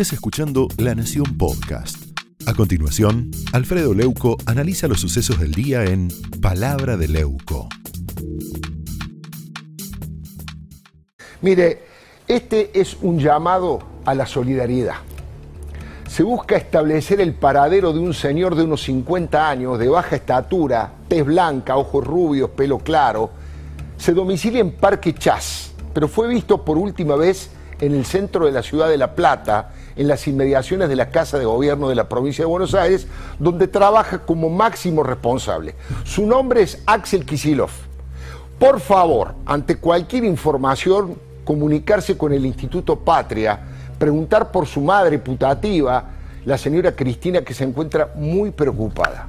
estés escuchando La Nación Podcast. A continuación, Alfredo Leuco analiza los sucesos del día en Palabra de Leuco. Mire, este es un llamado a la solidaridad. Se busca establecer el paradero de un señor de unos 50 años, de baja estatura, tez blanca, ojos rubios, pelo claro. Se domicilia en Parque Chas, pero fue visto por última vez en el centro de la ciudad de La Plata, en las inmediaciones de la Casa de Gobierno de la provincia de Buenos Aires, donde trabaja como máximo responsable. Su nombre es Axel Kisilov. Por favor, ante cualquier información, comunicarse con el Instituto Patria, preguntar por su madre putativa, la señora Cristina, que se encuentra muy preocupada.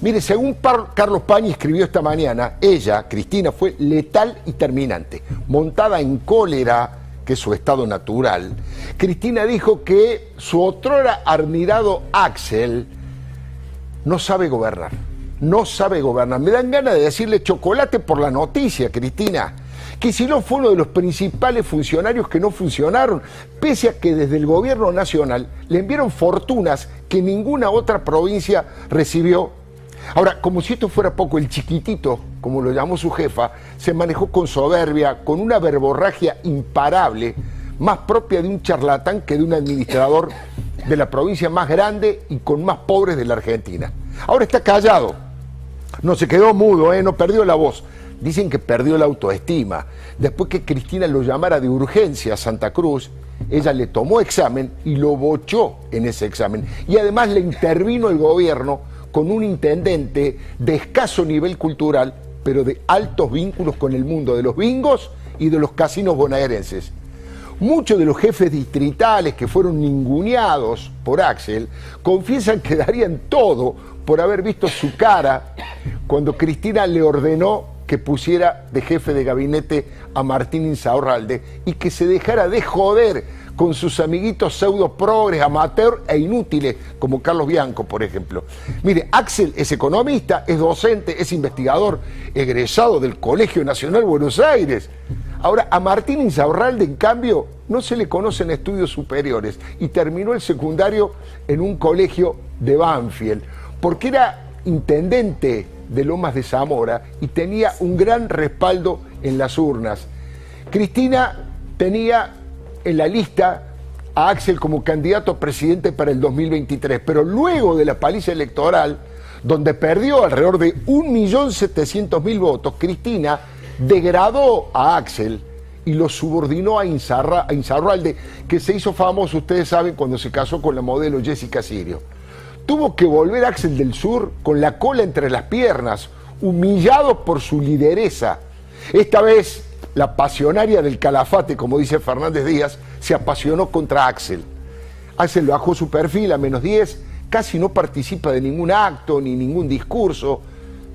Mire, según Carlos Pañi escribió esta mañana, ella, Cristina, fue letal y terminante, montada en cólera, que es su estado natural, Cristina dijo que su otrora admirado Axel no sabe gobernar. No sabe gobernar. Me dan ganas de decirle chocolate por la noticia, Cristina. Que si no fue uno de los principales funcionarios que no funcionaron, pese a que desde el gobierno nacional le enviaron fortunas que ninguna otra provincia recibió Ahora, como si esto fuera poco, el chiquitito, como lo llamó su jefa, se manejó con soberbia, con una verborragia imparable, más propia de un charlatán que de un administrador de la provincia más grande y con más pobres de la Argentina. Ahora está callado, no se quedó mudo, ¿eh? no perdió la voz. Dicen que perdió la autoestima. Después que Cristina lo llamara de urgencia a Santa Cruz, ella le tomó examen y lo bochó en ese examen. Y además le intervino el gobierno con un intendente de escaso nivel cultural, pero de altos vínculos con el mundo de los bingos y de los casinos bonaerenses. Muchos de los jefes distritales que fueron ninguneados por Axel confiesan que darían todo por haber visto su cara cuando Cristina le ordenó que pusiera de jefe de gabinete a Martín Insaurralde y que se dejara de joder con sus amiguitos pseudo progres, amateur e inútiles, como Carlos Bianco, por ejemplo. Mire, Axel es economista, es docente, es investigador, egresado del Colegio Nacional Buenos Aires. Ahora, a Martín Insaurralde, en cambio, no se le conocen estudios superiores y terminó el secundario en un colegio de Banfield, porque era intendente de Lomas de Zamora y tenía un gran respaldo en las urnas. Cristina tenía en la lista a Axel como candidato a presidente para el 2023, pero luego de la paliza electoral, donde perdió alrededor de 1.700.000 votos, Cristina degradó a Axel y lo subordinó a, Inzarra, Inzarralde, que se hizo famoso, ustedes saben, cuando se casó con la modelo Jessica Sirio. Tuvo que volver Axel del Sur con la cola entre las piernas, humillado por su lideresa. Esta vez la pasionaria del calafate, como dice Fernández Díaz, se apasionó contra Axel. Axel bajó su perfil a menos 10, casi no participa de ningún acto ni ningún discurso,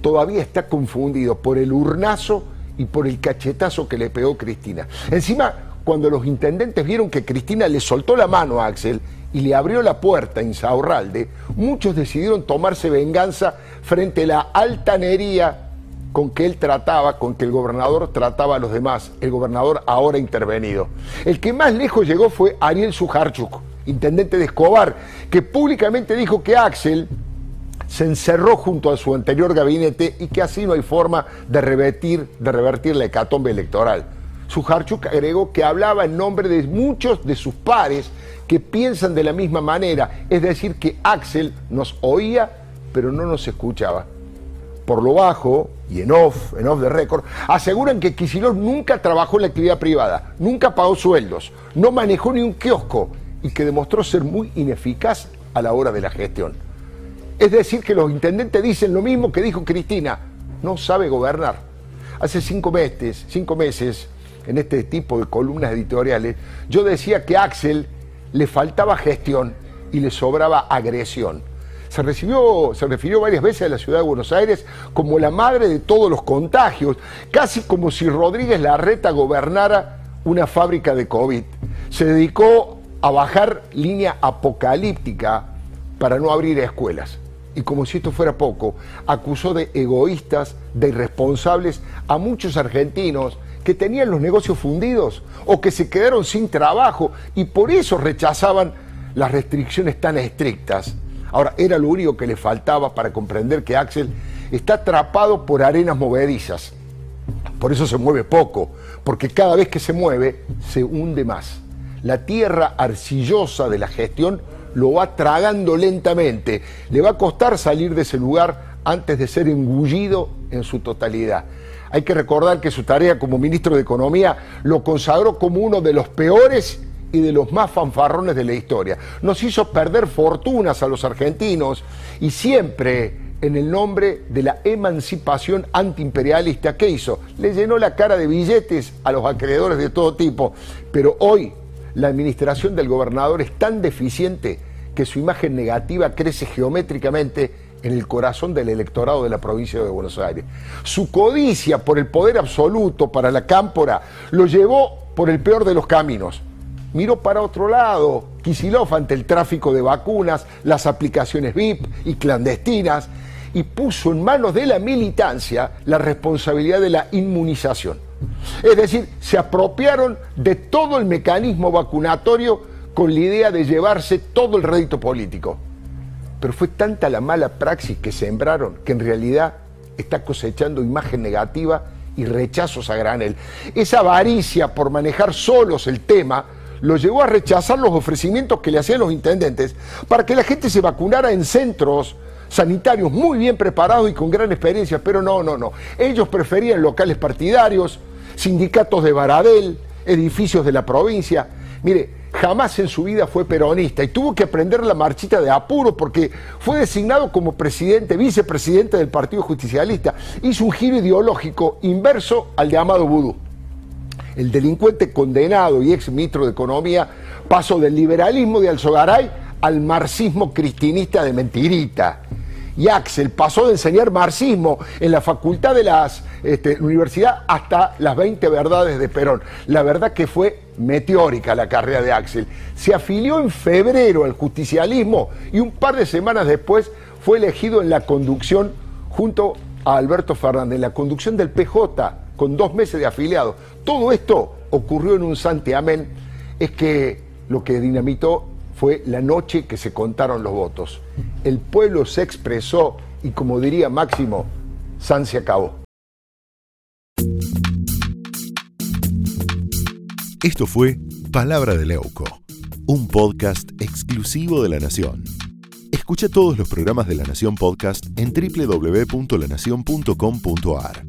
todavía está confundido por el urnazo y por el cachetazo que le pegó Cristina. Encima, cuando los intendentes vieron que Cristina le soltó la mano a Axel y le abrió la puerta en Saurralde, muchos decidieron tomarse venganza frente a la altanería con que él trataba, con que el gobernador trataba a los demás, el gobernador ahora intervenido. El que más lejos llegó fue Ariel Sujarchuk, intendente de Escobar, que públicamente dijo que Axel se encerró junto a su anterior gabinete y que así no hay forma de revertir, de revertir la hecatombe electoral. Sujarchuk agregó que hablaba en nombre de muchos de sus pares que piensan de la misma manera, es decir, que Axel nos oía pero no nos escuchaba por lo bajo y en off, en off de récord, aseguran que Kisilov nunca trabajó en la actividad privada, nunca pagó sueldos, no manejó ni un kiosco y que demostró ser muy ineficaz a la hora de la gestión. Es decir, que los intendentes dicen lo mismo que dijo Cristina, no sabe gobernar. Hace cinco meses, cinco meses, en este tipo de columnas editoriales, yo decía que a Axel le faltaba gestión y le sobraba agresión se, recibió, se refirió varias veces a la ciudad de Buenos Aires como la madre de todos los contagios, casi como si Rodríguez Larreta gobernara una fábrica de COVID. Se dedicó a bajar línea apocalíptica para no abrir escuelas. Y como si esto fuera poco, acusó de egoístas, de irresponsables a muchos argentinos que tenían los negocios fundidos o que se quedaron sin trabajo y por eso rechazaban las restricciones tan estrictas. Ahora, era lo único que le faltaba para comprender que Axel está atrapado por arenas movedizas. Por eso se mueve poco, porque cada vez que se mueve se hunde más. La tierra arcillosa de la gestión lo va tragando lentamente. Le va a costar salir de ese lugar antes de ser engullido en su totalidad. Hay que recordar que su tarea como ministro de Economía lo consagró como uno de los peores y de los más fanfarrones de la historia. Nos hizo perder fortunas a los argentinos y siempre en el nombre de la emancipación antiimperialista. ¿Qué hizo? Le llenó la cara de billetes a los acreedores de todo tipo. Pero hoy la administración del gobernador es tan deficiente que su imagen negativa crece geométricamente en el corazón del electorado de la provincia de Buenos Aires. Su codicia por el poder absoluto para la cámpora lo llevó por el peor de los caminos. Miró para otro lado, Kisilov ante el tráfico de vacunas, las aplicaciones VIP y clandestinas, y puso en manos de la militancia la responsabilidad de la inmunización. Es decir, se apropiaron de todo el mecanismo vacunatorio con la idea de llevarse todo el rédito político pero fue tanta la mala praxis que sembraron que en realidad está cosechando imagen negativa y rechazos a granel. Esa avaricia por manejar solos el tema lo llevó a rechazar los ofrecimientos que le hacían los intendentes para que la gente se vacunara en centros sanitarios muy bien preparados y con gran experiencia, pero no, no, no. Ellos preferían locales partidarios, sindicatos de Baradel, edificios de la provincia. Mire, jamás en su vida fue peronista y tuvo que aprender la marchita de apuro porque fue designado como presidente, vicepresidente del Partido Justicialista. Hizo un giro ideológico inverso al de Amado Vudú. El delincuente condenado y ex ministro de Economía pasó del liberalismo de Alzogaray al marxismo cristinista de Mentirita y Axel pasó de enseñar marxismo en la facultad de la este, universidad hasta las 20 verdades de Perón. La verdad que fue meteórica la carrera de Axel. Se afilió en febrero al justicialismo y un par de semanas después fue elegido en la conducción junto a Alberto Fernández, en la conducción del PJ, con dos meses de afiliado. Todo esto ocurrió en un santiamén, es que lo que dinamitó fue la noche que se contaron los votos. El pueblo se expresó y como diría Máximo, San se acabó. Esto fue Palabra de Leuco, un podcast exclusivo de La Nación. Escucha todos los programas de La Nación Podcast en www.lanacion.com.ar.